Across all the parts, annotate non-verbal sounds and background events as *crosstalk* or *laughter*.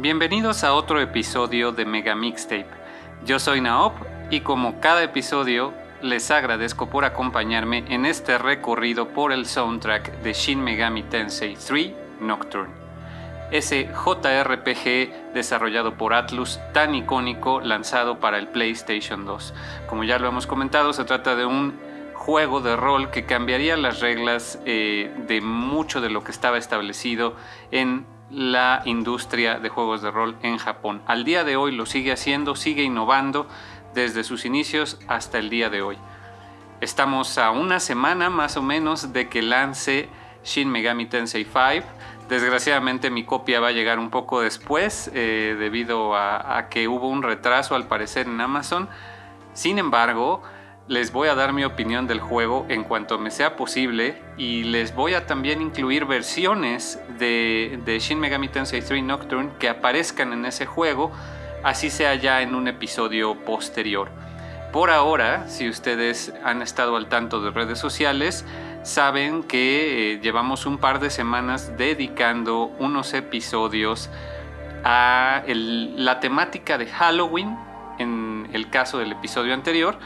Bienvenidos a otro episodio de Mega Mixtape. Yo soy Naop y como cada episodio les agradezco por acompañarme en este recorrido por el soundtrack de Shin Megami Tensei 3 Nocturne. Ese JRPG desarrollado por Atlus tan icónico lanzado para el PlayStation 2. Como ya lo hemos comentado, se trata de un juego de rol que cambiaría las reglas eh, de mucho de lo que estaba establecido en la industria de juegos de rol en Japón. Al día de hoy lo sigue haciendo, sigue innovando desde sus inicios hasta el día de hoy. Estamos a una semana más o menos de que lance Shin Megami Tensei 5. Desgraciadamente mi copia va a llegar un poco después eh, debido a que hubo un retraso al parecer en Amazon. Sin embargo, les voy a dar mi opinión del juego en cuanto me sea posible y les voy a también incluir versiones de, Shin Megami Tensei 3 Nocturne que aparezcan en ese juego, así sea ya en un episodio posterior. Por ahora, si ustedes han estado al tanto de redes sociales, saben que eh, llevamos un par de semanas dedicando unos episodios a la temática de Halloween, en el caso del episodio anterior,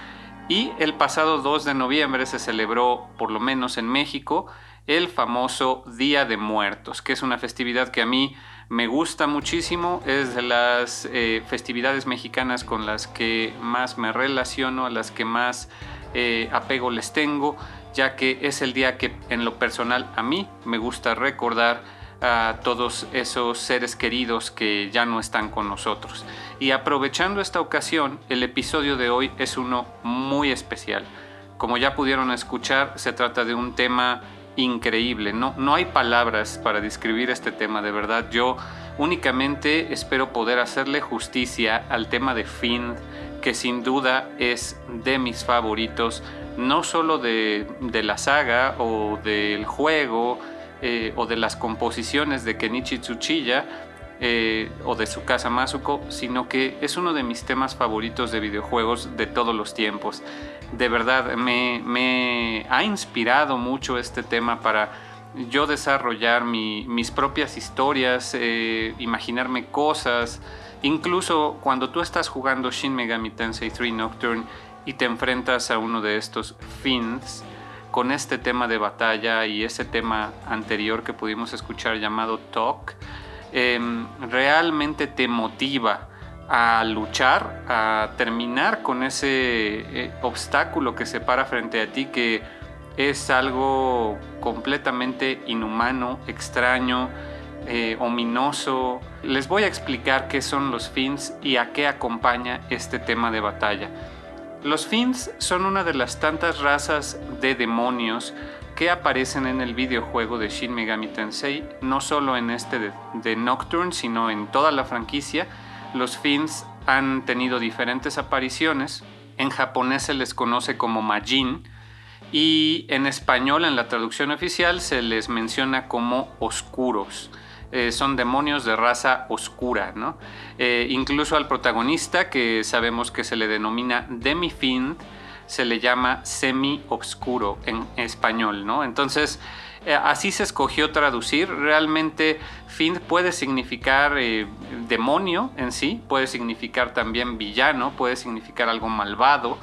y el pasado 2 de noviembre se celebró, por lo menos en México, el famoso Día de Muertos, que es una festividad que a mí me gusta muchísimo, es de las eh, festividades mexicanas con las que más me relaciono, a las que más eh, apego les tengo, ya que es el día que en lo personal a mí me gusta recordar a todos esos seres queridos que ya no están con nosotros. Y aprovechando esta ocasión, el episodio de hoy es uno muy especial. Como ya pudieron escuchar, se trata de un tema increíble. No, no hay palabras para describir este tema, de verdad. Yo únicamente espero poder hacerle justicia al tema de Finn, que sin duda es de mis favoritos, no solo de, de la saga o del juego, eh, o de las composiciones de Kenichi Tsuchiya eh, o de su casa Masuko, sino que es uno de mis temas favoritos de videojuegos de todos los tiempos. De verdad, me, ha inspirado mucho este tema para yo desarrollar mis propias historias, eh, imaginarme cosas. Incluso cuando tú estás jugando Shin Megami Tensei 3 Nocturne y te enfrentas a uno de estos fins, con este tema de batalla y ese tema anterior que pudimos escuchar llamado Talk, em, realmente te motiva a luchar, a terminar con ese eh, obstáculo que se para frente a ti, que es algo completamente inhumano, extraño, eh, ominoso. Les voy a explicar qué son los fins y a qué acompaña este tema de batalla. Los Fins son una de las tantas razas de demonios que aparecen en el videojuego de Shin Megami Tensei, no solo en este de, Nocturne, sino en toda la franquicia. Los Fins han tenido diferentes apariciones. En japonés se les conoce como Majin y en español, en la traducción oficial, se les menciona como oscuros. Eh, son demonios de raza oscura, ¿no? Eh, incluso al protagonista, que sabemos que se le denomina Demi-Fiend, se le llama semi-obscuro en español, ¿no? Entonces, eh, así se escogió traducir. Realmente, Fiend puede significar demonio en sí, puede significar también villano, puede significar algo malvado.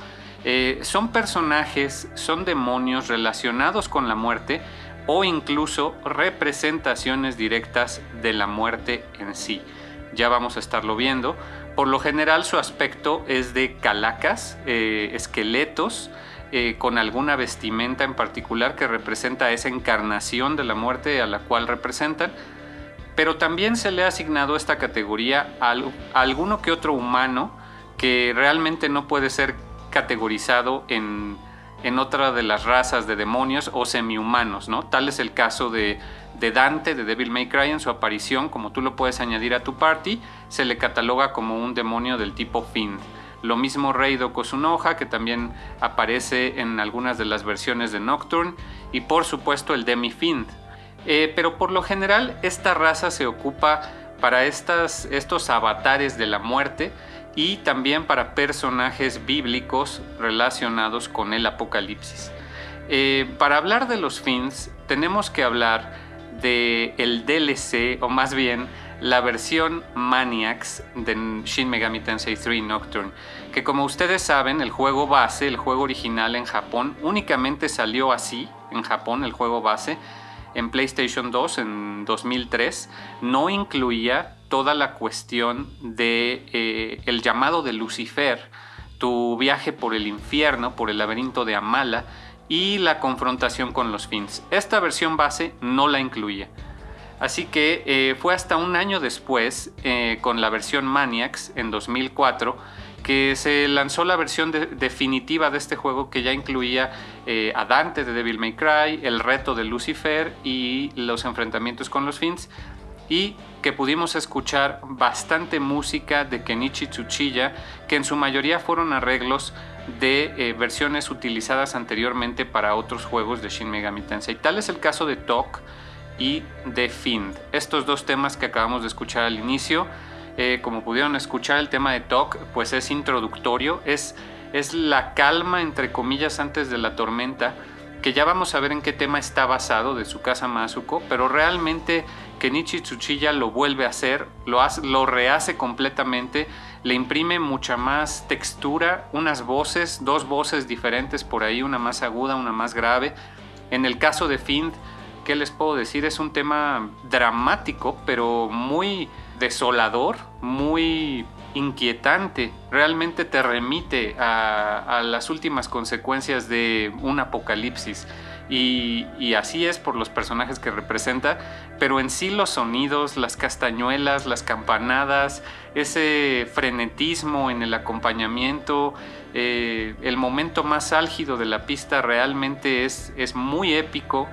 son personajes, son demonios relacionados con la muerte, o incluso representaciones directas de la muerte en sí. Ya vamos a estarlo viendo. Por lo general su aspecto es de calacas, eh, esqueletos, eh, con alguna vestimenta en particular que representa esa encarnación de la muerte a la cual representan. Pero también se le ha asignado esta categoría a alguno que otro humano que realmente no puede ser categorizado en en otra de las razas de demonios o semi-humanos, ¿no? Tal es el caso de, Dante, de Devil May Cry, en su aparición, como tú lo puedes añadir a tu party, se le cataloga como un demonio del tipo Fiend. Lo mismo Reido Kosunoha, que también aparece en algunas de las versiones de Nocturne, y por supuesto el Demi-Fiend. Eh, pero por lo general esta raza se ocupa para estas, estos avatares de la muerte, y también para personajes bíblicos relacionados con el Apocalipsis. Eh, para hablar de los fins tenemos que hablar del el DLC o más bien la versión Maniacs de Shin Megami Tensei 3 Nocturne, que como ustedes saben, el juego base, el juego original en Japón, únicamente salió así, en Japón, el juego base, en PlayStation 2 en 2003, no incluía toda la cuestión de eh, el llamado de Lucifer, tu viaje por el infierno, por el laberinto de Amala y la confrontación con los Fins. Esta versión base no la incluía. Así que eh, fue hasta un año después, eh, con la versión Maniacs en 2004, que se lanzó la versión definitiva de este juego que ya incluía a Dante de Devil May Cry, el reto de Lucifer y los enfrentamientos con los Fins, que pudimos escuchar bastante música de Kenichi Tsuchiya, que en su mayoría fueron arreglos de versiones utilizadas anteriormente para otros juegos de Shin Megami Tensei. Tal es el caso de Tok, y The Fiend. Estos dos temas que acabamos de escuchar al inicio, eh, como pudieron escuchar el tema de Talk, pues es introductorio, es, es la calma entre comillas antes de la tormenta, que ya vamos a ver en qué tema está basado de su casa Masuko, pero realmente Kenichi Tsuchiya lo vuelve a hacer, lo, hace, lo rehace completamente, le imprime mucha más textura, unas voces, dos voces diferentes por ahí, una más aguda, una más grave. En el caso de Fiend, ¿qué les puedo decir? Es un tema dramático, pero muy desolador, muy inquietante. Realmente te remite a, las últimas consecuencias de un apocalipsis. Y, así es por los personajes que representa, pero en sí los sonidos, las castañuelas, las campanadas, ese frenetismo en el acompañamiento, eh, el momento más álgido de la pista realmente es, es muy épico.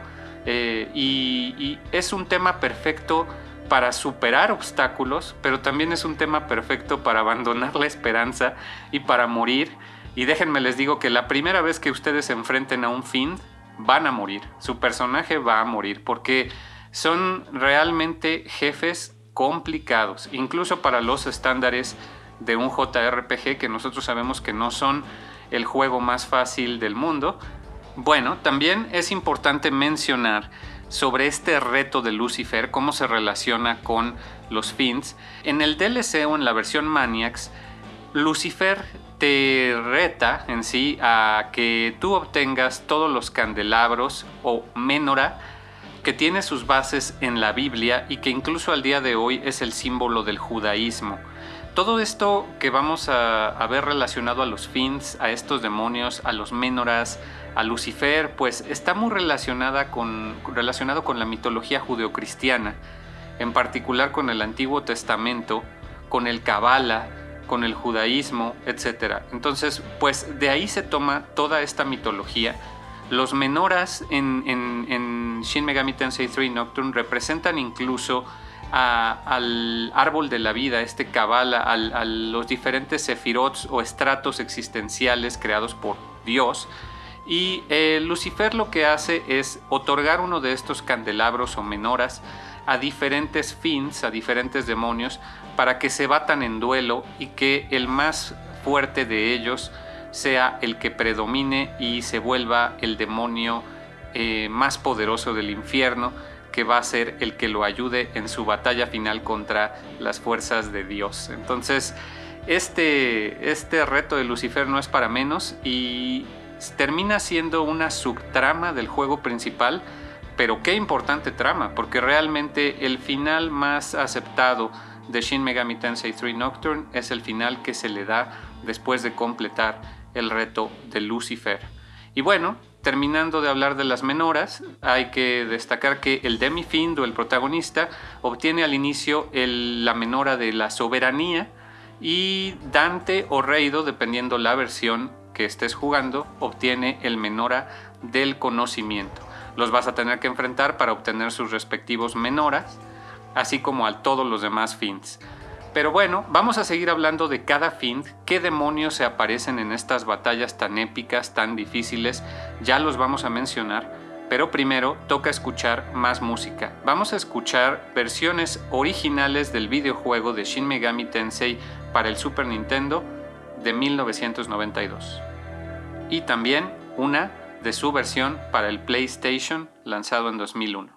Eh, y, es un tema perfecto para superar obstáculos, pero también es un tema perfecto para abandonar la esperanza y para morir. Y déjenme les digo que la primera vez que ustedes se enfrenten a un fin, van a morir. Su personaje va a morir porque son realmente jefes complicados, incluso para los estándares de un JRPG que nosotros sabemos que no son el juego más fácil del mundo, bueno, también es importante mencionar sobre este reto de Lucifer, cómo se relaciona con los fins. En el DLC o en la versión Maniacs, Lucifer te reta en sí a que tú obtengas todos los candelabros o menora que tiene sus bases en la Biblia y que incluso al día de hoy es el símbolo del judaísmo. Todo esto que vamos a, ver relacionado a los fins, a estos demonios, a los menoras, a Lucifer, pues está muy relacionada con, relacionado con la mitología judeocristiana, en particular con el Antiguo Testamento, con el Kabbalah, con el judaísmo, etc. Entonces, pues de ahí se toma toda esta mitología. Los menoras en, Shin Megami Tensei 3 Nocturne representan incluso al árbol de la vida, este Kabbalah, a los diferentes sefirots o estratos existenciales creados por Dios, y eh, Lucifer lo que hace es otorgar uno de estos candelabros o menoras a diferentes fins, a diferentes demonios, para que se batan en duelo y que el más fuerte de ellos sea el que predomine y se vuelva el demonio eh, más poderoso del infierno, que va a ser el que lo ayude en su batalla final contra las fuerzas de Dios. Entonces, este, este reto de Lucifer no es para menos y termina siendo una subtrama del juego principal, pero qué importante trama, porque realmente el final más aceptado de Shin Megami Tensei 3 Nocturne es el final que se le da después de completar el reto de Lucifer. Y bueno, terminando de hablar de las menoras, hay que destacar que el Demi-Find o el protagonista obtiene al inicio la menora de la soberanía y Dante o Reido, dependiendo la versión, que estés jugando obtiene el menora del conocimiento. Los vas a tener que enfrentar para obtener sus respectivos menoras, así como a todos los demás fins. Pero bueno, vamos a seguir hablando de cada fin, qué demonios se aparecen en estas batallas tan épicas, tan difíciles, ya los vamos a mencionar, pero primero toca escuchar más música. Vamos a escuchar versiones originales del videojuego de Shin Megami Tensei para el Super Nintendo de 1992 y también una de su versión para el PlayStation lanzado en 2001.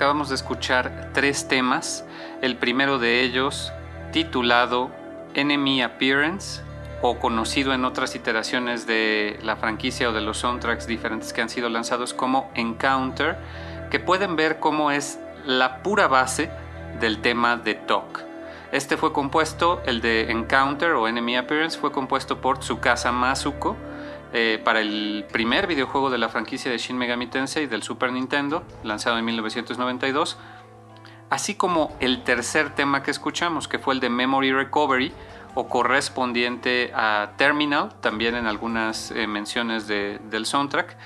Acabamos de escuchar tres temas. El primero de ellos, titulado Enemy Appearance, o conocido en otras iteraciones de la franquicia o de los soundtracks diferentes que han sido lanzados como Encounter, que pueden ver cómo es la pura base del tema de Talk. Este fue compuesto, el de Encounter o Enemy Appearance, fue compuesto por Tsukasa Masuko eh, para el primer videojuego de la franquicia de Shin Megami Tensei del Super Nintendo, lanzado en 1992, así como el tercer tema que escuchamos, que fue el de Memory Recovery, o correspondiente a Terminal, también en algunas eh, menciones del soundtrack,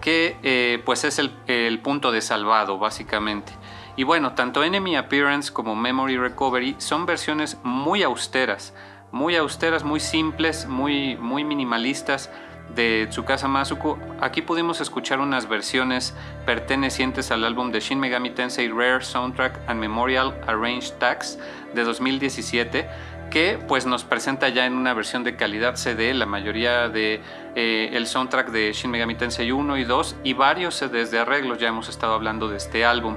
que eh, pues es el, el, punto de salvado básicamente. Y bueno, tanto Enemy Appearance como Memory Recovery son versiones muy austeras, muy austeras, muy simples, muy, muy minimalistas de Tsukasa Masuko, aquí pudimos escuchar unas versiones pertenecientes al álbum de Shin Megami Tensei Rare Soundtrack and Memorial Arranged Tags de 2017, que pues nos presenta ya en una versión de calidad CD la mayoría de eh, el soundtrack de Shin Megami Tensei 1 y 2 y varios CDs de arreglos, ya hemos estado hablando de este álbum.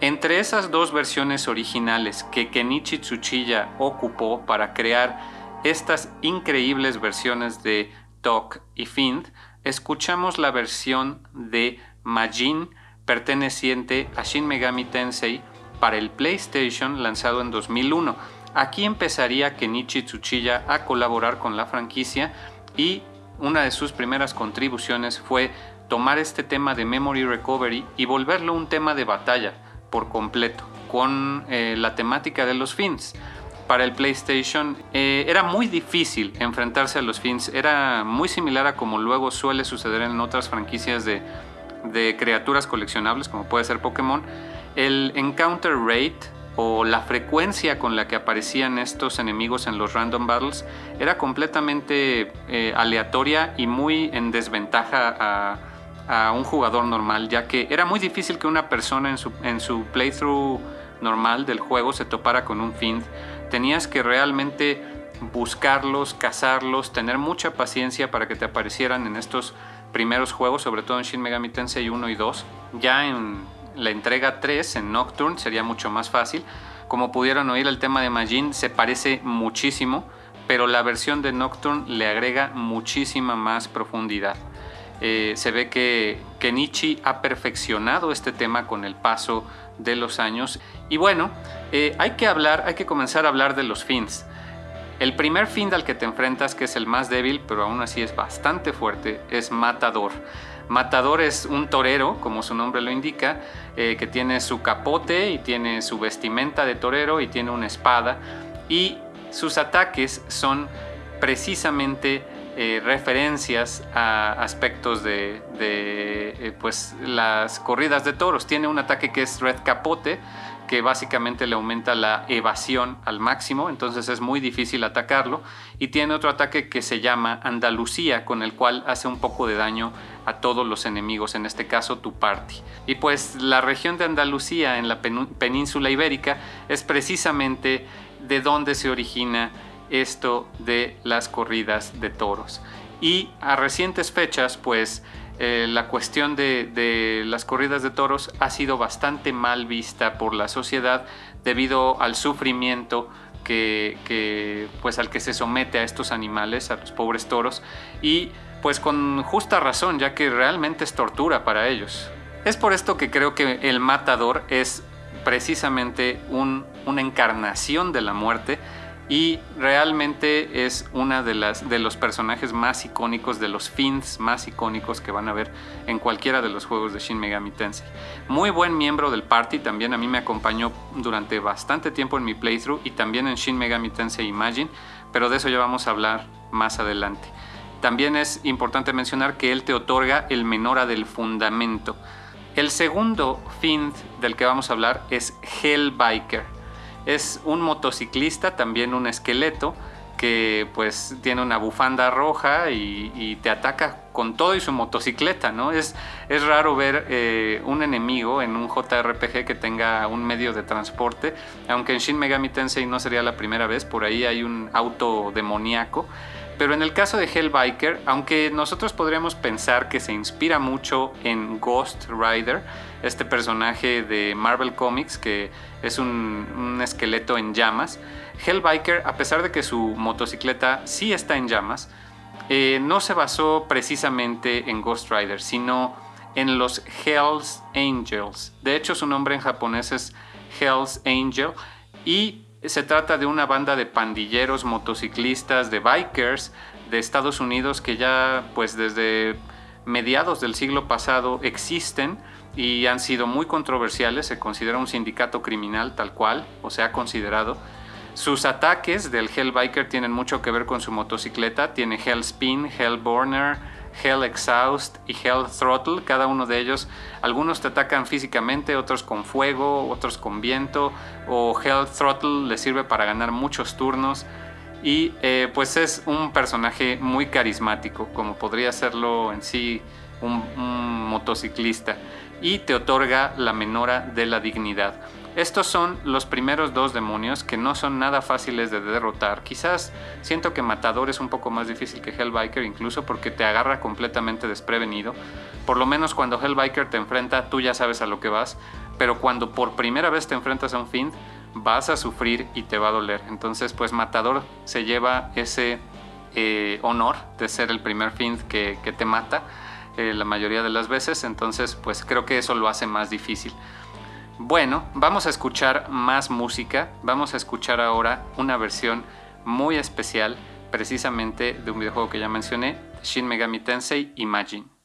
Entre esas dos versiones originales que Kenichi Tsuchiya ocupó para crear estas increíbles versiones de Tok y Find, escuchamos la versión de Majin perteneciente a Shin Megami Tensei para el PlayStation lanzado en 2001. Aquí empezaría Kenichi Tsuchiya a colaborar con la franquicia y una de sus primeras contribuciones fue tomar este tema de Memory Recovery y volverlo un tema de batalla por completo, con eh, la temática de los fins para el PlayStation eh, era muy difícil enfrentarse a los fins. Era muy similar a como luego suele suceder en otras franquicias de, de criaturas coleccionables, como puede ser Pokémon. El encounter rate o la frecuencia con la que aparecían estos enemigos en los random battles era completamente eh, aleatoria y muy en desventaja a, a, un jugador normal, ya que era muy difícil que una persona en su, en su playthrough normal del juego se topara con un Fiend tenías que realmente buscarlos, cazarlos, tener mucha paciencia para que te aparecieran en estos primeros juegos, sobre todo en Shin Megami Tensei 1 y 2. Ya en la entrega 3, en Nocturne, sería mucho más fácil. Como pudieron oír, el tema de Majin se parece muchísimo, pero la versión de Nocturne le agrega muchísima más profundidad. Eh, se ve que Kenichi ha perfeccionado este tema con el paso de los años. Y bueno, eh, hay que hablar, hay que comenzar a hablar de los fins. El primer fin al que te enfrentas, que es el más débil, pero aún así es bastante fuerte, es Matador. Matador es un torero, como su nombre lo indica, eh, que tiene su capote y tiene su vestimenta de torero y tiene una espada. Y sus ataques son precisamente eh, referencias a aspectos de, eh, pues, las corridas de toros. Tiene un ataque que es Red Capote, que básicamente le aumenta la evasión al máximo, entonces es muy difícil atacarlo. Y tiene otro ataque que se llama Andalucía, con el cual hace un poco de daño a todos los enemigos, en este caso tu party. Y pues la región de Andalucía en la península ibérica es precisamente de donde se origina esto de las corridas de toros. Y a recientes fechas, pues eh, la cuestión de, las corridas de toros ha sido bastante mal vista por la sociedad debido al sufrimiento que, pues al que se somete a estos animales, a los pobres toros, y pues con justa razón, ya que realmente es tortura para ellos. Es por esto que creo que el matador es precisamente una encarnación de la muerte y realmente es una de las de los personajes más icónicos de los fins más icónicos que van a ver en cualquiera de los juegos de Shin Megami Tensei. Muy buen miembro del party, también a mí me acompañó durante bastante tiempo en mi playthrough y también en Shin Megami Tensei Imagine, pero de eso ya vamos a hablar más adelante. También es importante mencionar que él te otorga el menora del fundamento. El segundo fin del que vamos a hablar es Hellbiker es un motociclista, también un esqueleto, que pues tiene una bufanda roja y, te ataca con todo y su motocicleta, ¿no? Es, es raro ver eh, un enemigo en un JRPG que tenga un medio de transporte, aunque en Shin Megami Tensei no sería la primera vez, por ahí hay un auto demoníaco, Pero en el caso de Hellbiker, aunque nosotros podríamos pensar que se inspira mucho en Ghost Rider, este personaje de Marvel Comics que es un, esqueleto en llamas, Hellbiker, a pesar de que su motocicleta sí está en llamas, eh, no se basó precisamente en Ghost Rider, sino en los Hells Angels. De hecho, su nombre en japonés es Hells Angel y se trata de una banda de pandilleros, motociclistas, de bikers de Estados Unidos que ya pues desde mediados del siglo pasado existen y han sido muy controversiales, se considera un sindicato criminal tal cual, o se ha considerado. Sus ataques del Hellbiker tienen mucho que ver con su motocicleta, tiene Hell Spin, Hell Burner, Hell Exhaust y Hell Throttle, cada uno de ellos, algunos te atacan físicamente, otros con fuego, otros con viento, o Hell Throttle le sirve para ganar muchos turnos. Y eh, pues es un personaje muy carismático, como podría serlo en sí un, un motociclista, y te otorga la menora de la dignidad. Estos son los primeros dos demonios que no son nada fáciles de derrotar. Quizás siento que Matador es un poco más difícil que Hellbiker incluso porque te agarra completamente desprevenido. Por lo menos cuando Hellbiker te enfrenta tú ya sabes a lo que vas, pero cuando por primera vez te enfrentas a un Fiend vas a sufrir y te va a doler. Entonces pues Matador se lleva ese eh, honor de ser el primer Fiend que, te mata eh, la mayoría de las veces. Entonces pues creo que eso lo hace más difícil. Bueno, vamos a escuchar más música. Vamos a escuchar ahora una versión muy especial, precisamente de un videojuego que ya mencioné, Shin Megami Tensei Imagine.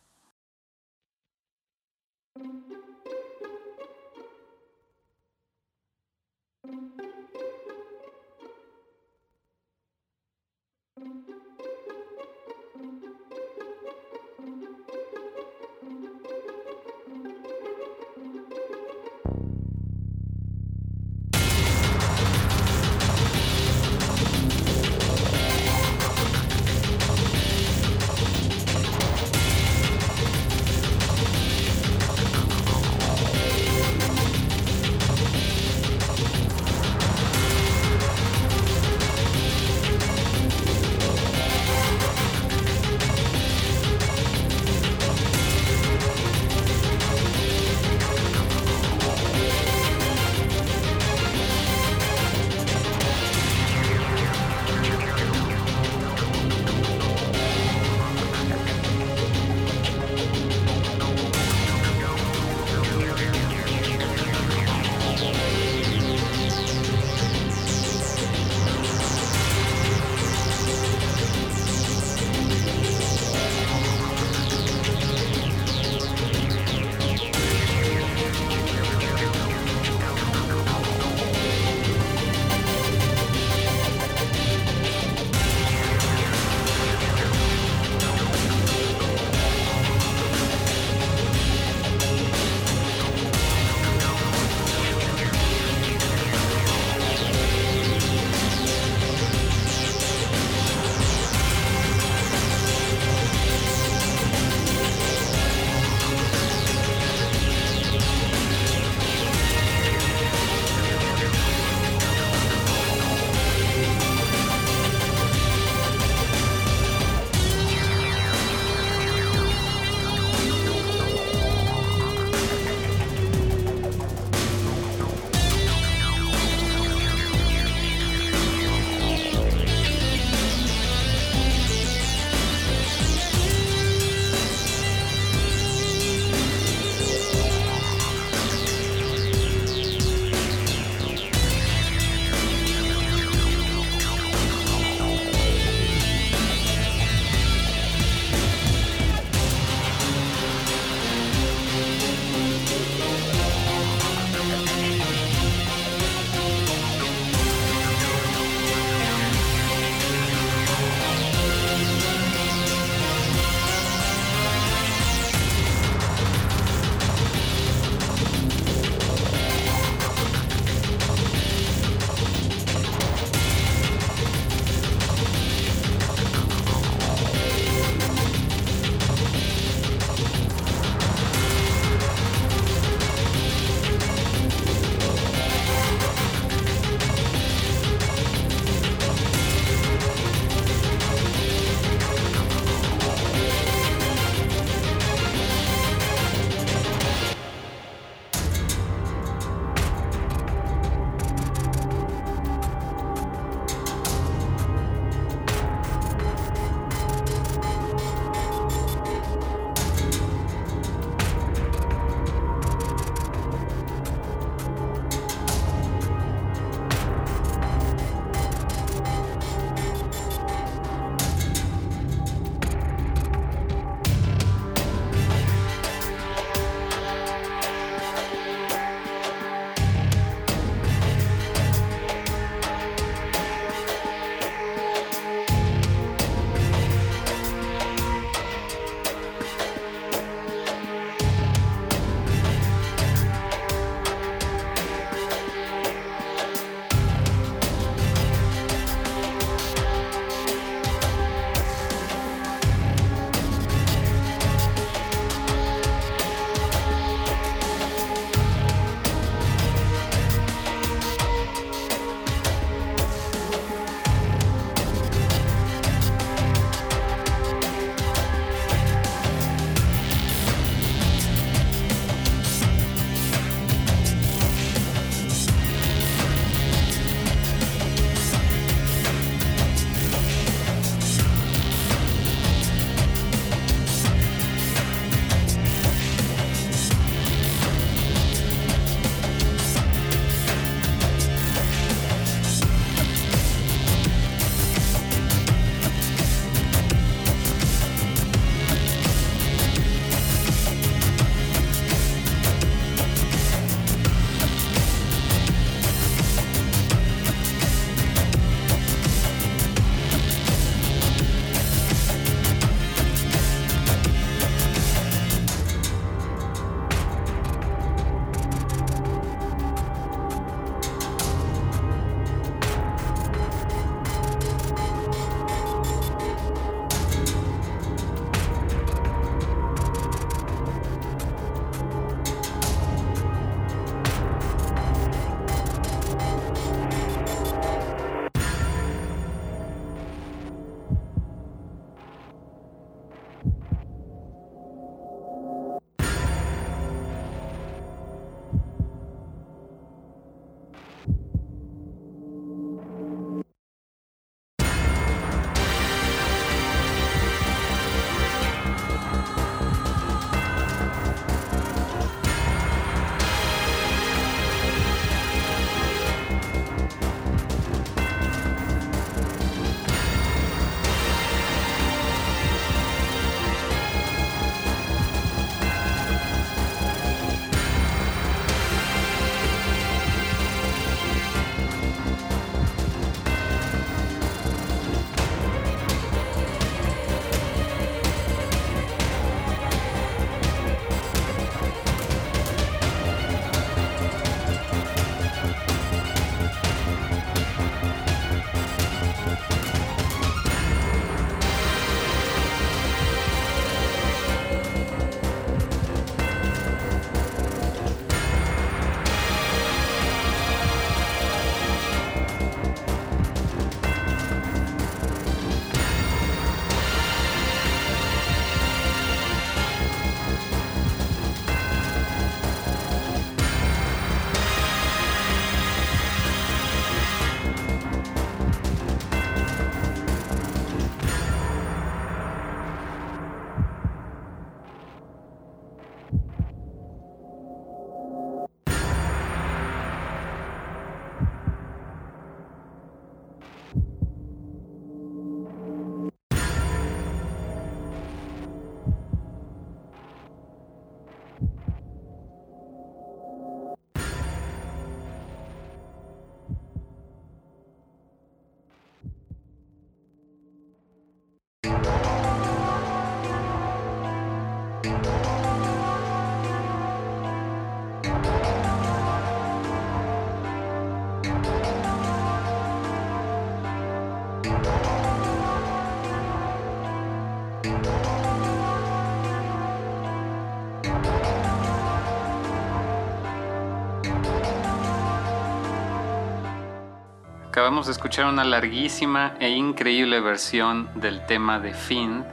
Acabamos de escuchar una larguísima e increíble versión del tema de Fiend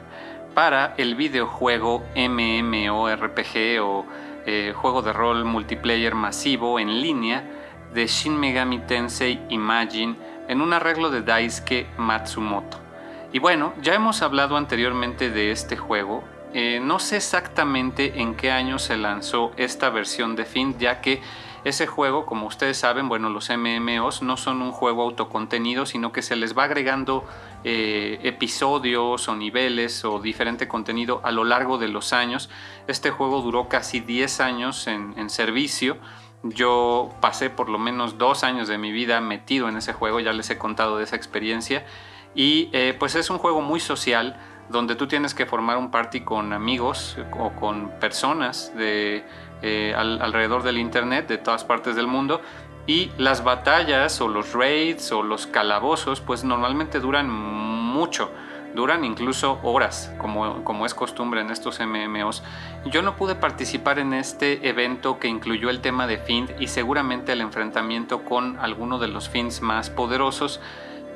para el videojuego MMORPG o eh, juego de rol multiplayer masivo en línea de Shin Megami Tensei Imagine en un arreglo de Daisuke Matsumoto. Y bueno, ya hemos hablado anteriormente de este juego. Eh, no sé exactamente en qué año se lanzó esta versión de Fiend, ya que ese juego, como ustedes saben, bueno, los MMOs no son un juego autocontenido, sino que se les va agregando eh, episodios o niveles o diferente contenido a lo largo de los años. Este juego duró casi 10 años en, servicio. Yo pasé por lo menos dos años de mi vida metido en ese juego, ya les he contado de esa experiencia. Y eh, pues es un juego muy social donde tú tienes que formar un party con amigos o con personas de eh, alrededor del Internet de todas partes del mundo. Y las batallas o los raids o los calabozos pues normalmente duran mucho, duran incluso horas, como, como es costumbre en estos MMOs. Yo no pude participar en este evento que incluyó el tema de Find y seguramente el enfrentamiento con alguno de los Finds más poderosos,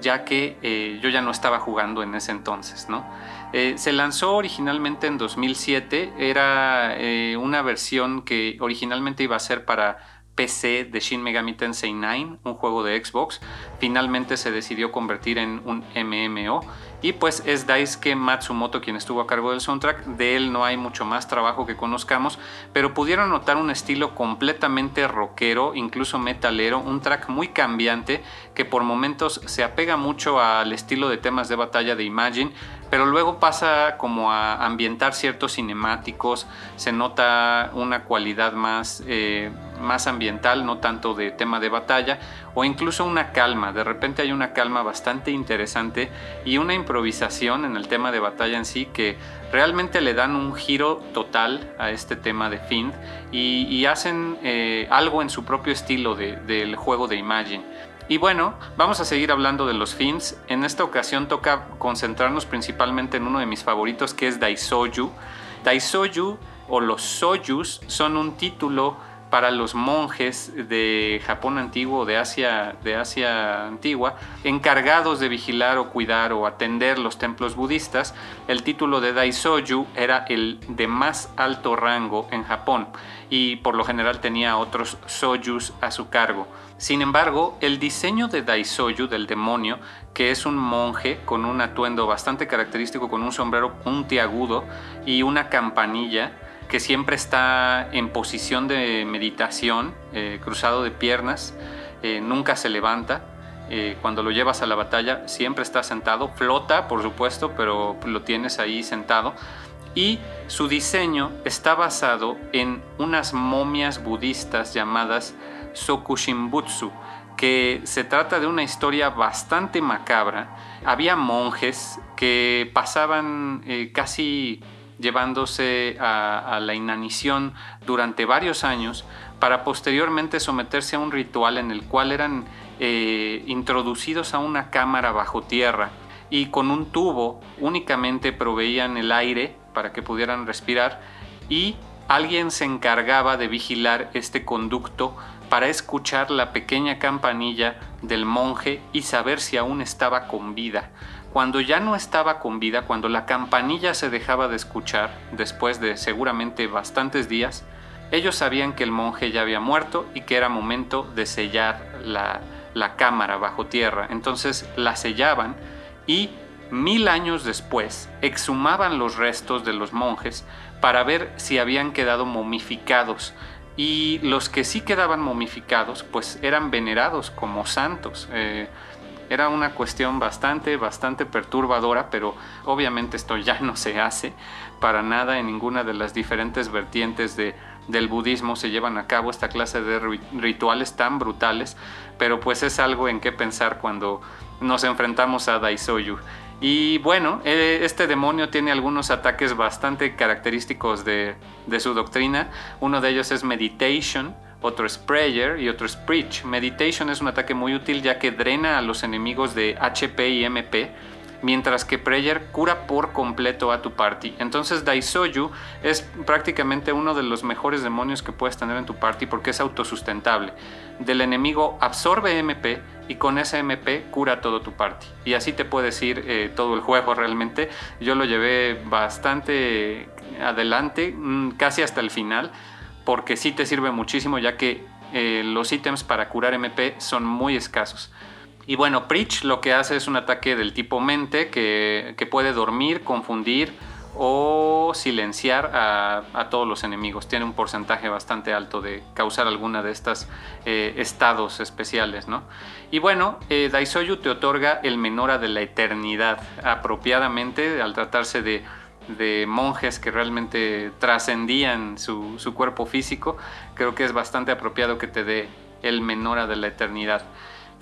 ya que eh, yo ya no estaba jugando en ese entonces, ¿no? Eh, se lanzó originalmente en 2007, era eh, una versión que originalmente iba a ser para PC de Shin Megami Tensei 9, un juego de Xbox. Finalmente se decidió convertir en un MMO y pues es Daisuke Matsumoto quien estuvo a cargo del soundtrack. De él no hay mucho más trabajo que conozcamos, pero pudieron notar un estilo completamente rockero, incluso metalero, un track muy cambiante que por momentos se apega mucho al estilo de temas de batalla de Imagine, pero luego pasa como a ambientar ciertos cinemáticos, se nota una cualidad más, eh, más ambiental, no tanto de tema de batalla, o incluso una calma, de repente hay una calma bastante interesante y una improvisación en el tema de batalla en sí que realmente le dan un giro total a este tema de Find y, hacen eh, algo en su propio estilo del juego de Imagine. Y bueno, vamos a seguir hablando de los fins. En esta ocasión toca concentrarnos principalmente en uno de mis favoritos que es Daisoju. Daisoju o los Soyus son un título para los monjes de Japón antiguo, de Asia, de Asia antigua, encargados de vigilar o cuidar o atender los templos budistas. El título de Daisoju era el de más alto rango en Japón y por lo general tenía otros Soyus a su cargo. Sin embargo, el diseño de Daisoyu, del demonio, que es un monje con un atuendo bastante característico, con un sombrero puntiagudo y una campanilla, que siempre está en posición de meditación, eh, cruzado de piernas, eh, nunca se levanta. Eh, cuando lo llevas a la batalla siempre está sentado, flota por supuesto, pero lo tienes ahí sentado. Y su diseño está basado en unas momias budistas llamadas Sokushinbutsu, que se trata de una historia bastante macabra. Había monjes que pasaban casi llevándose a, la inanición durante varios años para posteriormente someterse a un ritual en el cual eran eh, introducidos a una cámara bajo tierra y con un tubo únicamente proveían el aire para que pudieran respirar y alguien se encargaba de vigilar este conducto para escuchar la pequeña campanilla del monje y saber si aún estaba con vida. Cuando ya no estaba con vida, cuando la campanilla se dejaba de escuchar, después de seguramente bastantes días, ellos sabían que el monje ya había muerto y que era momento de sellar la, cámara bajo tierra. Entonces la sellaban y mil años después exhumaban los restos de los monjes para ver si habían quedado momificados y los que sí quedaban momificados pues eran venerados como santos. Eh, era una cuestión bastante, bastante perturbadora, pero obviamente esto ya no se hace para nada en ninguna de las diferentes vertientes de, del budismo se llevan a cabo esta clase de rituales tan brutales, pero pues es algo en qué pensar cuando nos enfrentamos a Daisoyu. Y bueno, eh, este demonio tiene algunos ataques bastante característicos de, su doctrina. Uno de ellos es Meditation, otro es Prayer y otro es Preach. Meditation es un ataque muy útil ya que drena a los enemigos de HP y MP, mientras que Prayer cura por completo a tu party. Entonces Daisoyu es prácticamente uno de los mejores demonios que puedes tener en tu party porque es autosustentable. Del enemigo absorbe MP y con ese MP cura todo tu party. Y así te puedes ir eh, todo el juego realmente. Yo lo llevé bastante adelante, mm, casi hasta el final, porque sí te sirve muchísimo ya que eh, los ítems para curar MP son muy escasos. Y bueno, Preach lo que hace es un ataque del tipo mente que, puede dormir, confundir, o silenciar a, todos los enemigos. Tiene un porcentaje bastante alto de causar alguna de estas eh, estados especiales, ¿no? Y bueno, eh, Daisoyu te otorga el Menora de la Eternidad apropiadamente al tratarse de, monjes que realmente trascendían su, su cuerpo físico. Creo que es bastante apropiado que te dé el Menora de la Eternidad.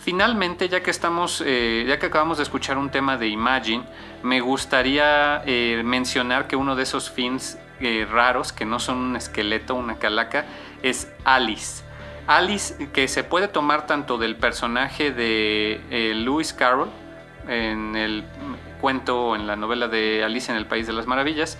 Finalmente, ya que estamos, eh, ya que acabamos de escuchar un tema de Imagine, me gustaría eh, mencionar que uno de esos fins eh, raros, que no son un esqueleto, una calaca, es Alice. Alice, que se puede tomar tanto del personaje de Lewis Carroll en el cuento, en la novela de Alice en el País de las Maravillas,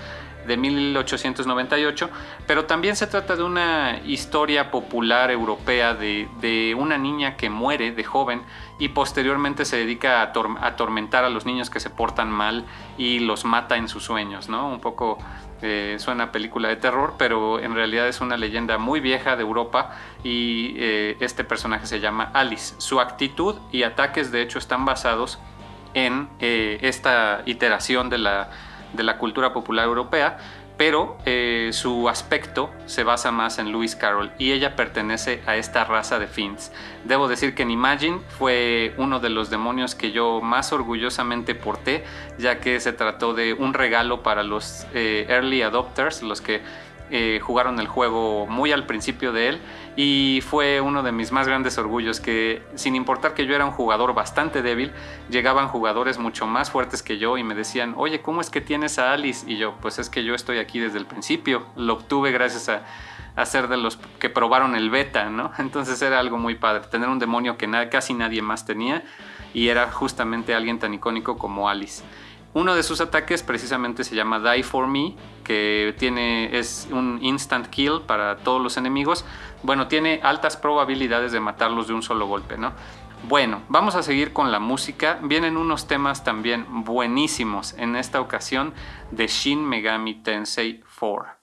de 1898, pero también se trata de una historia popular europea de, una niña que muere de joven y posteriormente se dedica a, atormentar a los niños que se portan mal y los mata en sus sueños, ¿no? Un poco eh, suena película de terror, pero en realidad es una leyenda muy vieja de Europa y eh, este personaje se llama Alice. Su actitud y ataques de hecho están basados en eh, esta iteración de la de la cultura popular europea, pero eh, su aspecto se basa más en Lewis Carroll y ella pertenece a esta raza de Finns. Debo decir que en Imagine fue uno de los demonios que yo más orgullosamente porté, ya que se trató de un regalo para los eh, early adopters, los que eh, jugaron el juego muy al principio de él y fue uno de mis más grandes orgullos que sin importar que yo era un jugador bastante débil, llegaban jugadores mucho más fuertes que yo y me decían, oye, ¿cómo es que tienes a Alice? Y yo, pues es que yo estoy aquí desde el principio, lo obtuve gracias a, a ser de los que probaron el beta, ¿no? *laughs* Entonces era algo muy padre, tener un demonio que casi nadie más tenía y era justamente alguien tan icónico como Alice. Uno de sus ataques precisamente se llama Die for Me, que tiene, es un instant kill para todos los enemigos. Bueno, tiene altas probabilidades de matarlos de un solo golpe, ¿no? Bueno, vamos a seguir con la música. Vienen unos temas también buenísimos en esta ocasión de Shin Megami Tensei 4.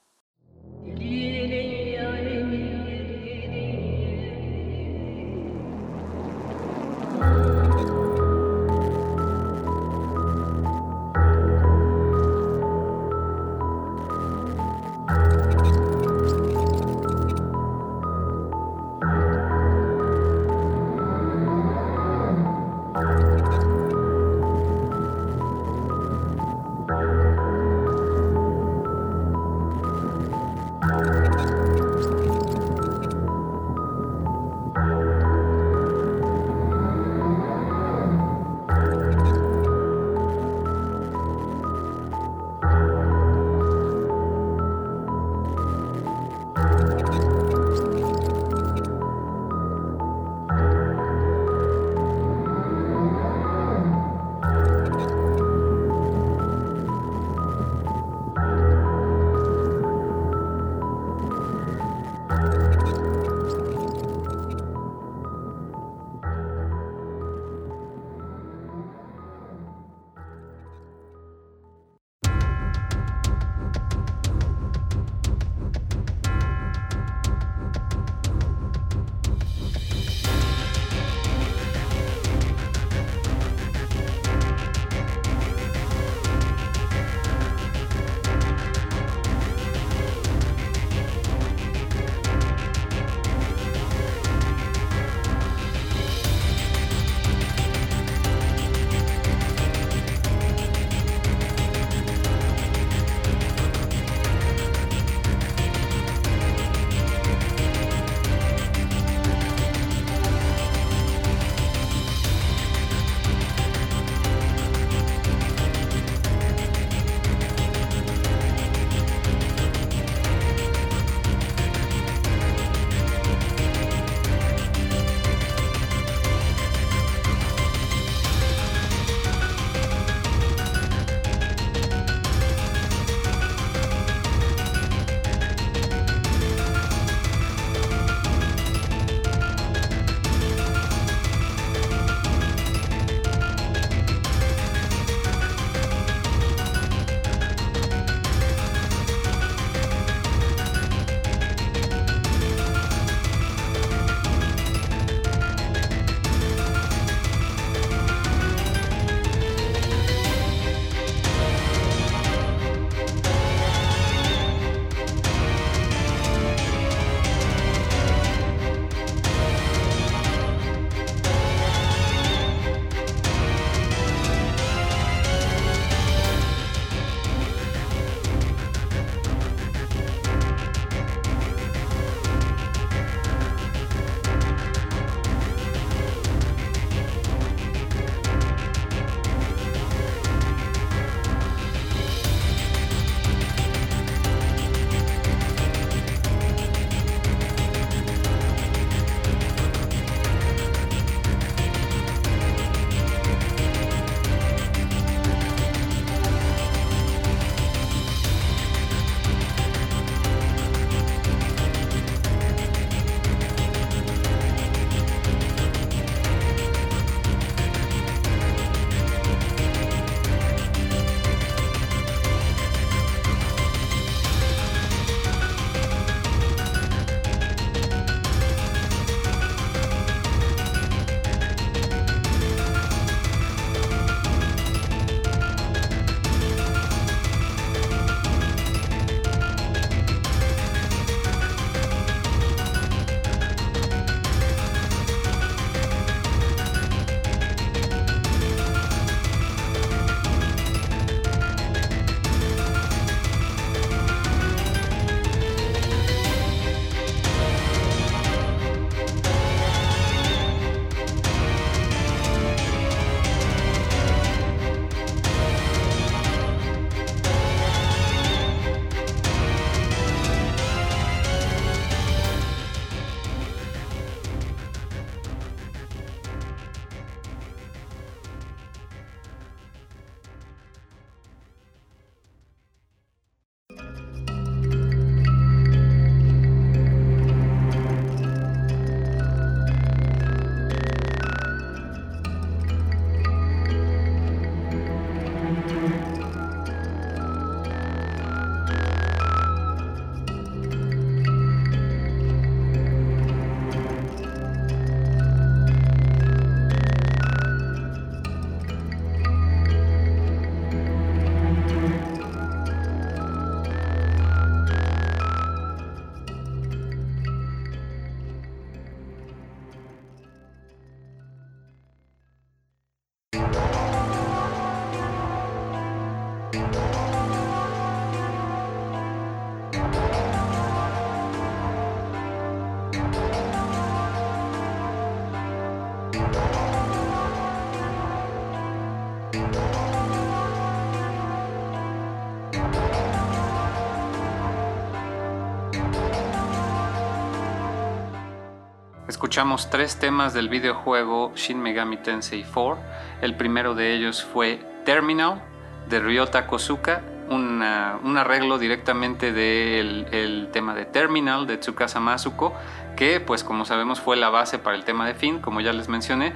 Escuchamos tres temas del videojuego Shin Megami Tensei 4. El primero de ellos fue Terminal de Ryota Kosuka, un arreglo directamente del tema de Terminal de Tsukasa Masuko, que pues como sabemos fue la base para el tema de Fin, como ya les mencioné.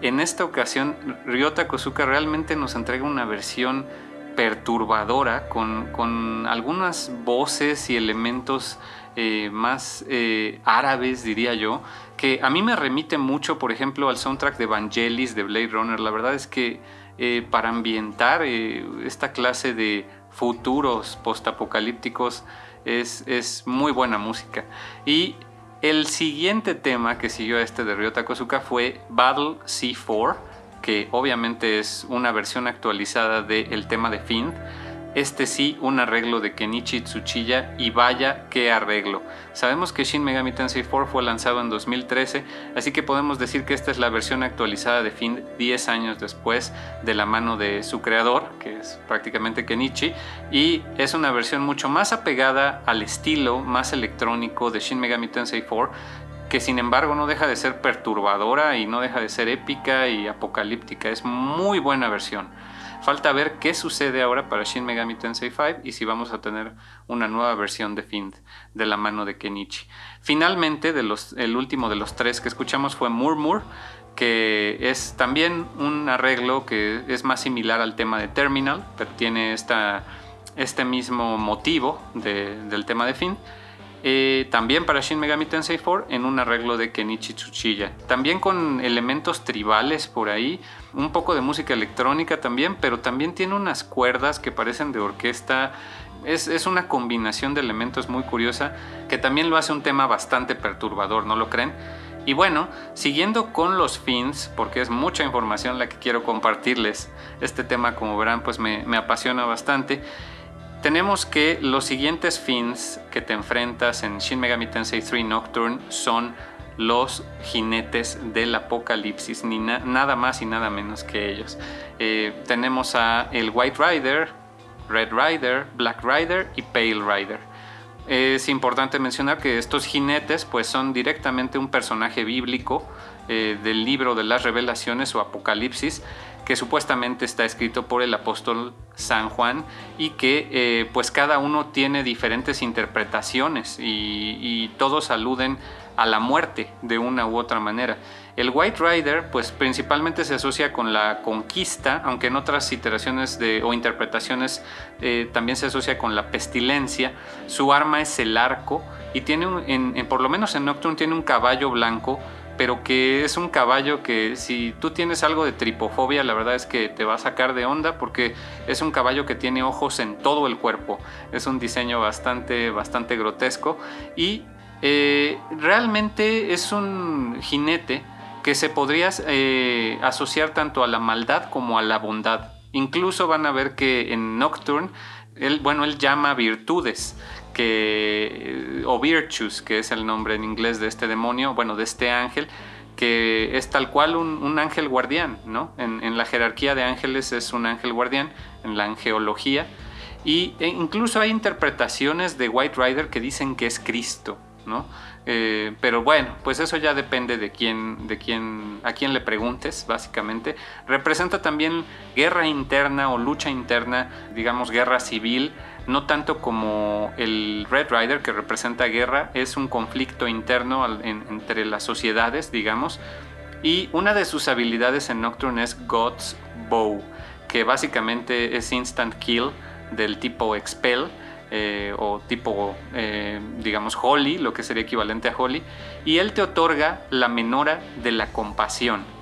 En esta ocasión Ryota Kosuka realmente nos entrega una versión perturbadora con, algunas voces y elementos eh, más eh, árabes, diría yo, que a mí me remite mucho, por ejemplo, al soundtrack de Vangelis de Blade Runner. La verdad es que eh, para ambientar esta clase de futuros postapocalípticos es, es muy buena música. Y el siguiente tema que siguió a este de Ryota Kosuka fue Battle C4 que obviamente es una versión actualizada del tema de Finn. Este sí, un arreglo de Kenichi Tsuchiya y vaya qué arreglo. Sabemos que Shin Megami Tensei 4 fue lanzado en 2013, así que podemos decir que esta es la versión actualizada de Finn 10 años después de la mano de su creador, que es prácticamente Kenichi, y es una versión mucho más apegada al estilo más electrónico de Shin Megami Tensei 4 que sin embargo no deja de ser perturbadora y no deja de ser épica y apocalíptica. Es muy buena versión. Falta ver qué sucede ahora para Shin Megami Tensei 5 y si vamos a tener una nueva versión de Find de la mano de Kenichi. Finalmente, el último de los tres que escuchamos fue Murmur, que es también un arreglo que es más similar al tema de Terminal, pero tiene esta, este mismo motivo del tema de Find eh, también para Shin Megami Tensei 4 en un arreglo de Kenichi Tsuchiya. También con elementos tribales por ahí, un poco de música electrónica también, pero también tiene unas cuerdas que parecen de orquesta. Es, es una combinación de elementos muy curiosa que también lo hace un tema bastante perturbador, ¿no lo creen? Y bueno, siguiendo con los fins, porque es mucha información la que quiero compartirles, este tema como verán pues me, me apasiona bastante tenemos que los siguientes fins que te enfrentas en Shin Megami Tensei 3 Nocturne son los jinetes del apocalipsis, ni nada más y nada menos que ellos. Eh, tenemos a el White Rider, Red Rider, Black Rider y Pale Rider. Es importante mencionar que estos jinetes pues son directamente un personaje bíblico eh, del libro de las revelaciones o apocalipsis que supuestamente está escrito por el apóstol San Juan y que eh, pues cada uno tiene diferentes interpretaciones y, todos aluden a la muerte de una u otra manera. El White Rider pues principalmente se asocia con la conquista, aunque en otras iteraciones o interpretaciones eh, también se asocia con la pestilencia. Su arma es el arco y tiene, en, por lo menos en Nocturne tiene un caballo blanco pero que es un caballo que si tú tienes algo de tripofobia, la verdad es que te va a sacar de onda porque es un caballo que tiene ojos en todo el cuerpo. Es un diseño bastante, bastante grotesco y eh, realmente es un jinete que se podría eh, asociar tanto a la maldad como a la bondad. Incluso van a ver que en Nocturne, él, bueno, él llama virtudes que, o Virtues, que es el nombre en inglés de este demonio, bueno, de este ángel, que es tal cual un, ángel guardián, ¿no? En, la jerarquía de ángeles es un ángel guardián, en la angeología, y e incluso hay interpretaciones de White Rider que dicen que es Cristo, ¿no? Eh, pero bueno, pues eso ya depende de quién, de quién, a quién le preguntes, básicamente. Representa también guerra interna o lucha interna, digamos guerra civil, no tanto como el Red Rider que representa guerra, es un conflicto interno entre las sociedades, digamos. Y una de sus habilidades en Nocturne es God's Bow, que básicamente es instant kill del tipo Expel. Eh, o tipo, eh, digamos, Holy, lo que sería equivalente a Holy, y él te otorga la menora de la compasión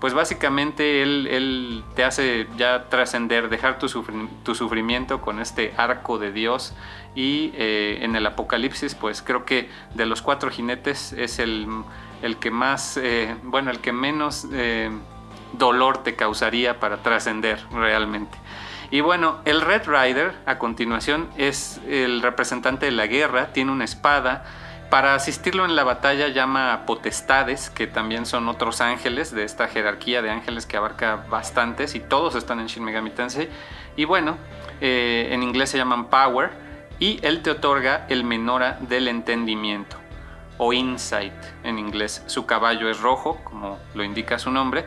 pues básicamente él, te hace ya trascender, dejar tu, sufrimiento con este arco de Dios y eh, en el Apocalipsis pues creo que de los cuatro jinetes es el, que más, eh, bueno, el que menos eh, dolor te causaría para trascender realmente. Y bueno, el Red Rider a continuación es el representante de la guerra, tiene una espada, para asistirlo en la batalla llama a potestades, que también son otros ángeles de esta jerarquía de ángeles que abarca bastantes y todos están en Shin Megami Tensei. Y bueno, eh, en inglés se llaman Power y él te otorga el menora del entendimiento. o Insight en inglés. Su caballo es rojo, como lo indica su nombre,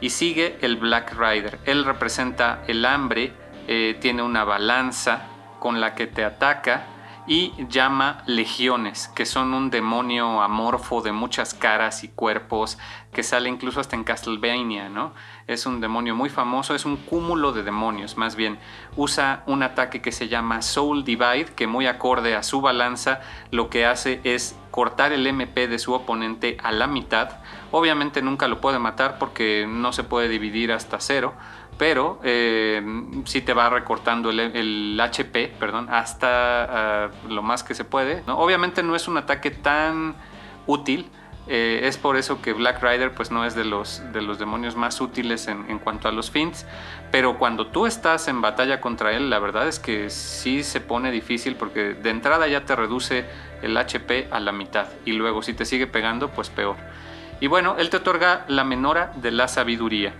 y sigue el Black Rider. Él representa el hambre, eh, tiene una balanza con la que te ataca y llama legiones, que son un demonio amorfo de muchas caras y cuerpos, que sale incluso hasta en Castlevania, ¿no? Es un demonio muy famoso, es un cúmulo de demonios, más bien. Usa un ataque que se llama Soul Divide, que muy acorde a su balanza, lo que hace es cortar el MP de su oponente a la mitad. Obviamente nunca lo puede matar porque no se puede dividir hasta cero, pero eh, sí te va recortando el, HP, perdón, hasta ah, lo más que se puede. Obviamente no es un ataque tan útil. Eh, es por eso que Black Rider pues no es de los, de los demonios más útiles en, cuanto a los fins. Pero cuando tú estás en batalla contra él, la verdad es que sí se pone difícil porque de entrada ya te reduce el HP a la mitad. Y luego si te sigue pegando, pues peor. Y bueno, él te otorga la menora de la sabiduría.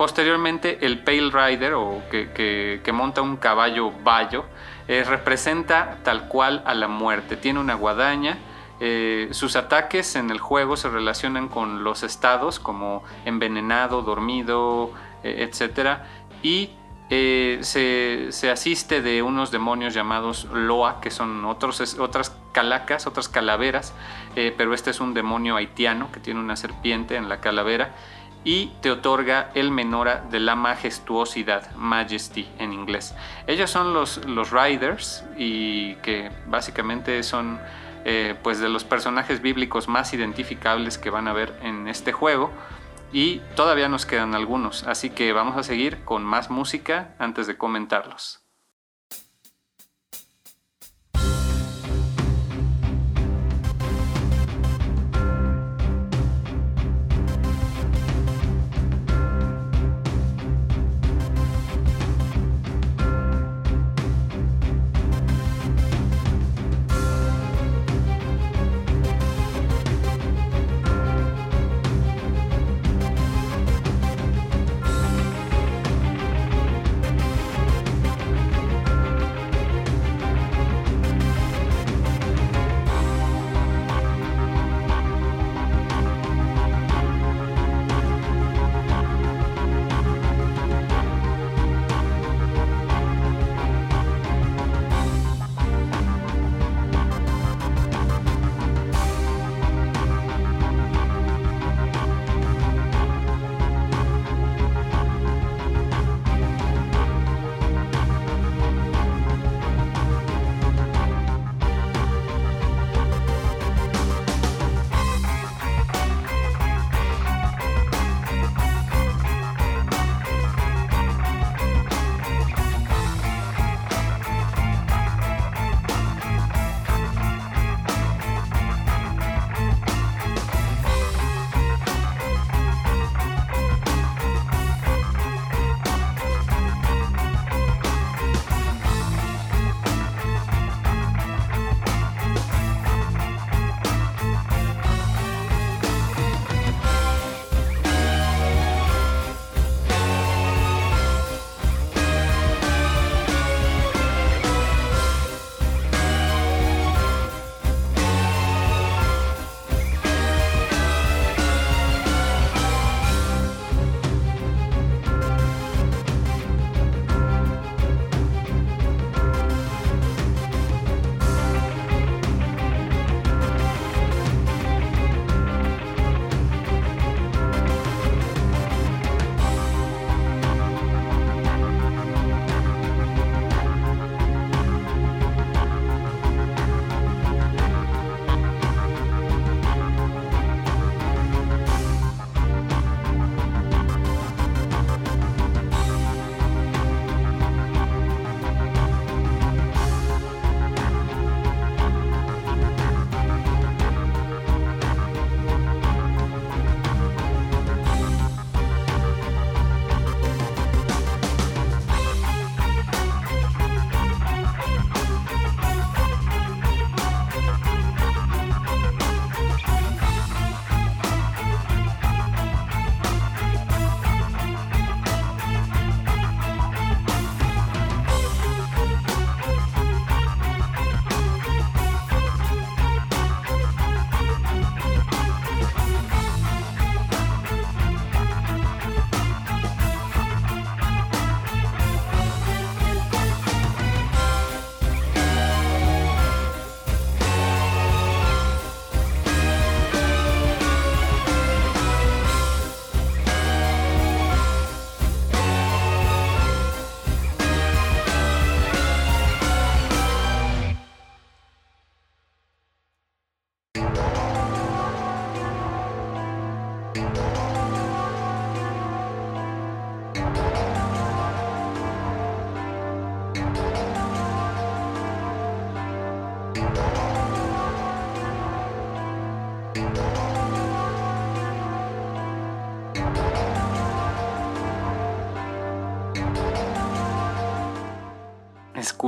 Posteriormente, el Pale Rider, o que, monta un caballo bayo, eh, representa tal cual a la muerte. Tiene una guadaña. Eh, sus ataques en el juego se relacionan con los estados como envenenado, dormido, eh, etc. Y se, asiste de unos demonios llamados Loa, que son otros, otras calacas, otras calaveras, pero este es un demonio haitiano que tiene una serpiente en la calavera y te otorga el menora de la majestuosidad, majesty en inglés. Ellos son los, los riders y que básicamente son eh, pues de los personajes bíblicos más identificables que van a ver en este juego y todavía nos quedan algunos, así que vamos a seguir con más música antes de comentarlos.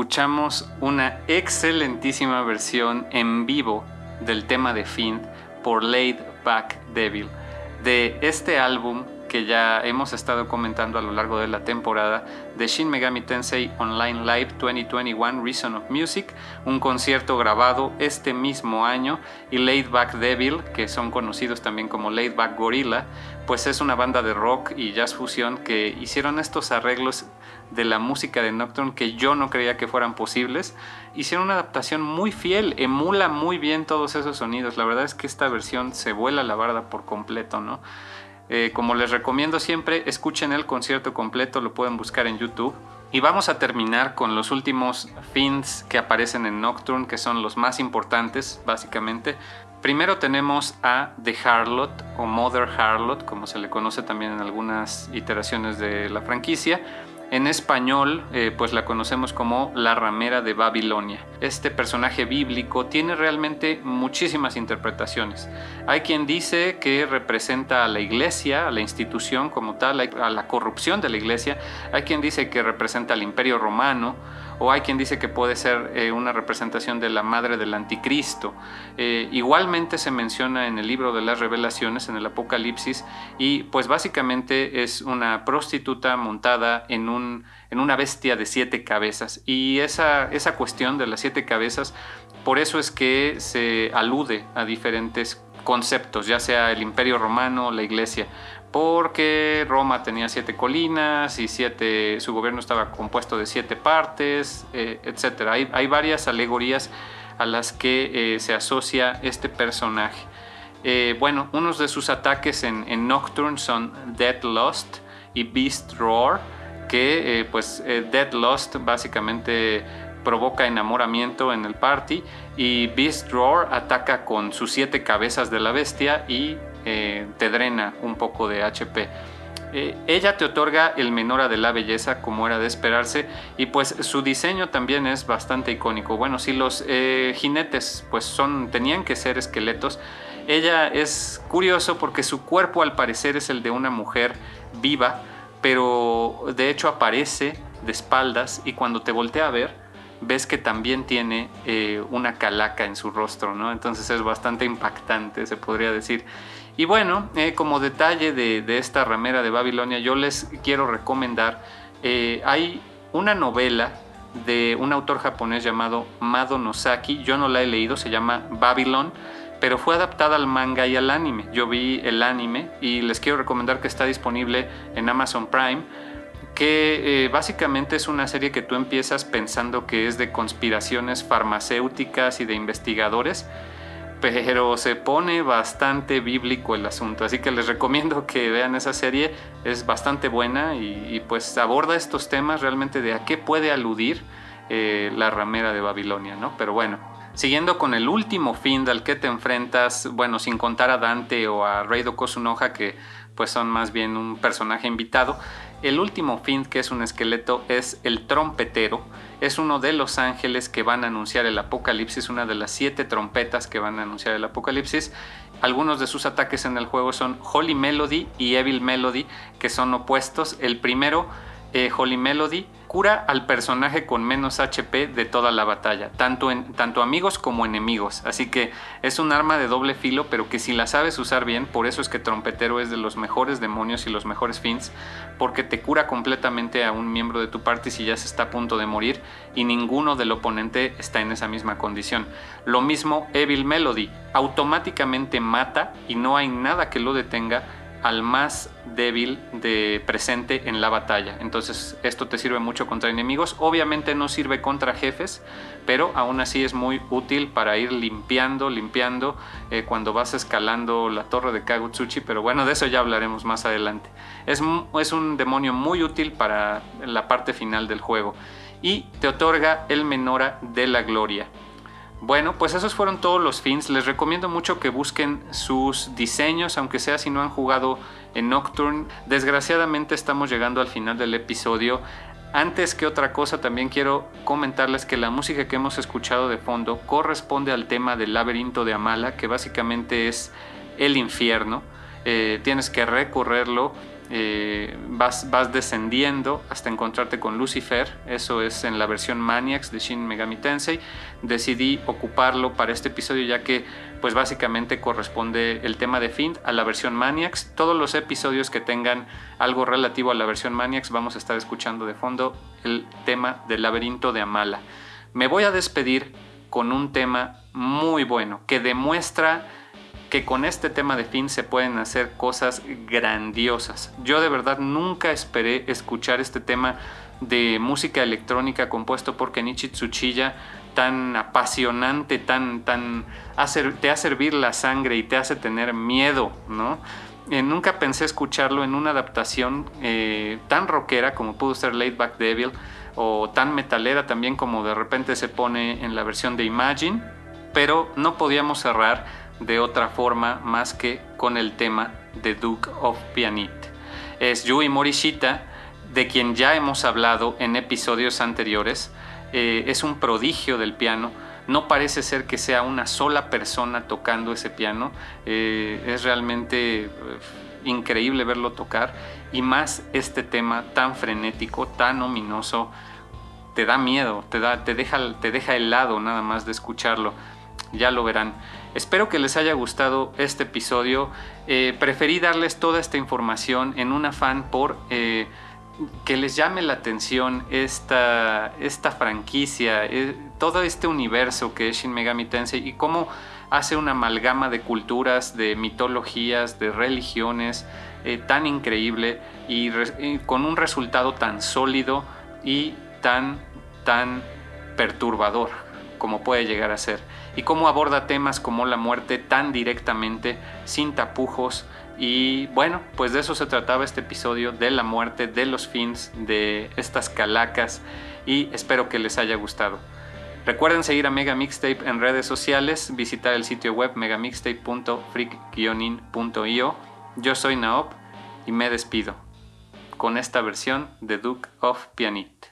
Escuchamos una excelentísima versión en vivo del tema de Fiend por Laid Back Devil. De este álbum que ya hemos estado comentando a lo largo de la temporada de Shin Megami Tensei Online Live 2021 Reason of Music, un concierto grabado este mismo año, y Laid Back Devil, que son conocidos también como Laid Back Gorilla, pues es una banda de rock y jazz fusión que hicieron estos arreglos de la música de Nocturne que yo no creía que fueran posibles. Hicieron una adaptación muy fiel, emula muy bien todos esos sonidos. La verdad es que esta versión se vuela la barda por completo, ¿no? Eh, como les recomiendo siempre, escuchen el concierto completo, lo pueden buscar en YouTube. Y vamos a terminar con los últimos fins que aparecen en Nocturne, que son los más importantes, básicamente. Primero tenemos a The Harlot o Mother Harlot, como se le conoce también en algunas iteraciones de la franquicia en español, eh, pues la conocemos como la ramera de Babilonia. Este personaje bíblico tiene realmente muchísimas interpretaciones. Hay quien dice que representa a la iglesia, a la institución como tal, a la corrupción de la iglesia. Hay quien dice que representa al imperio romano o hay quien dice que puede ser eh, una representación de la madre del anticristo. Eh, igualmente se menciona en el libro de las revelaciones, en el Apocalipsis, y pues básicamente es una prostituta montada en, un, en una bestia de siete cabezas. Y esa, esa cuestión de las siete cabezas, por eso es que se alude a diferentes conceptos, ya sea el imperio romano, la iglesia porque Roma tenía siete colinas y siete, su gobierno estaba compuesto de siete partes, eh, etc. Hay, varias alegorías a las que eh, se asocia este personaje. Eh, bueno, unos de sus ataques en, Nocturne son Dead Lost y Beast Roar, que pues Dead Lost básicamente provoca enamoramiento en el party y Beast Roar ataca con sus siete cabezas de la bestia y eh, te drena un poco de HP. Eh, ella te otorga el menora de la belleza como era de esperarse y pues su diseño también es bastante icónico. Bueno, si los eh, jinetes pues son, tenían que ser esqueletos, ella es curioso porque su cuerpo al parecer es el de una mujer viva, pero de hecho aparece de espaldas y cuando te voltea a ver ves que también tiene una calaca en su rostro, ¿no? Entonces es bastante impactante, se podría decir. Y bueno, eh, como detalle de, esta ramera de Babilonia, yo les quiero recomendar, eh, hay una novela de un autor japonés llamado Mado Nosaki, yo no la he leído, se llama Babylon, pero fue adaptada al manga y al anime. Yo vi el anime y les quiero recomendar que está disponible en Amazon Prime, que eh, básicamente es una serie que tú empiezas pensando que es de conspiraciones farmacéuticas y de investigadores, pero se pone bastante bíblico el asunto, así que les recomiendo que vean esa serie, es bastante buena y, pues aborda estos temas realmente de a qué puede aludir eh, la ramera de Babilonia, ¿no? Pero bueno, siguiendo con el último fin al que te enfrentas, bueno, sin contar a Dante o a Reido Kosunoha, que pues son más bien un personaje invitado, el último fin, que es un esqueleto, es el trompetero. Es uno de los ángeles que van a anunciar el apocalipsis, una de las siete trompetas que van a anunciar el apocalipsis. Algunos de sus ataques en el juego son Holy Melody y Evil Melody, que son opuestos. El primero, eh, Holy Melody, cura al personaje con menos HP de toda la batalla, tanto, en, tanto amigos como enemigos. Así que es un arma de doble filo, pero que si la sabes usar bien, por eso es que Trompetero es de los mejores demonios y los mejores fins, porque te cura completamente a un miembro de tu party si ya se está a punto de morir y ninguno del oponente está en esa misma condición. Lo mismo Evil Melody, automáticamente mata y no hay nada que lo detenga al más débil de presente en la batalla. Entonces esto te sirve mucho contra enemigos. Obviamente no sirve contra jefes, pero aún así es muy útil para ir limpiando, limpiando eh, cuando vas escalando la torre de Kagutsuchi. Pero bueno, de eso ya hablaremos más adelante. Es, es un demonio muy útil para la parte final del juego. Y te otorga el Menora de la Gloria. Bueno, pues esos fueron todos los fins. Les recomiendo mucho que busquen sus diseños, aunque sea si no han jugado en Nocturne. Desgraciadamente estamos llegando al final del episodio. Antes que otra cosa, también quiero comentarles que la música que hemos escuchado de fondo corresponde al tema del laberinto de Amala, que básicamente es el infierno. eh, tienes que recorrerlo, eh, vas, vas descendiendo hasta encontrarte con Lucifer, eso es en la versión Maniacs de Shin Megami Tensei. Decidí ocuparlo para este episodio ya que pues básicamente corresponde el tema de Finn a la versión Maniacs. Todos los episodios que tengan algo relativo a la versión Maniacs vamos a estar escuchando de fondo el tema del laberinto de Amala. Me voy a despedir con un tema muy bueno que demuestra que con este tema de fin se pueden hacer cosas grandiosas. Yo de verdad nunca esperé escuchar este tema de música electrónica compuesto por Kenichi Tsuchiya tan apasionante, tan, tan, te hace hervir la sangre y te hace tener miedo, ¿no? Eh, nunca pensé escucharlo en una adaptación eh, tan rockera como pudo ser Late Back Devil o tan metalera también como de repente se pone en la versión de Imagine, pero no podíamos cerrar de otra forma más que con el tema de Duke of Pianit. Es Yui Morishita, de quien ya hemos hablado en episodios anteriores. Eh, es un prodigio del piano. No parece ser que sea una sola persona tocando ese piano. Eh, es realmente eh, increíble verlo tocar. Y más este tema tan frenético, tan ominoso, te da miedo, te, da, te, deja, te deja helado nada más de escucharlo. Ya lo verán. Espero que les haya gustado este episodio. Eh, preferí darles toda esta información en un afán por eh, que les llame la atención esta, esta franquicia, eh, todo este universo que es Shin Megami Tensei y cómo hace una amalgama de culturas, de mitologías, de religiones tan increíble y, y con un resultado tan sólido y tan, tan perturbador como puede llegar a ser y cómo aborda temas como la muerte tan directamente, sin tapujos. Y bueno, pues de eso se trataba este episodio, de la muerte, de los fins, de estas calacas y espero que les haya gustado. Recuerden seguir a Mega Mixtape en redes sociales, visitar el sitio web megamixtape.freak-in.io. Yo soy Naop y me despido con esta versión de Duke of Pianit.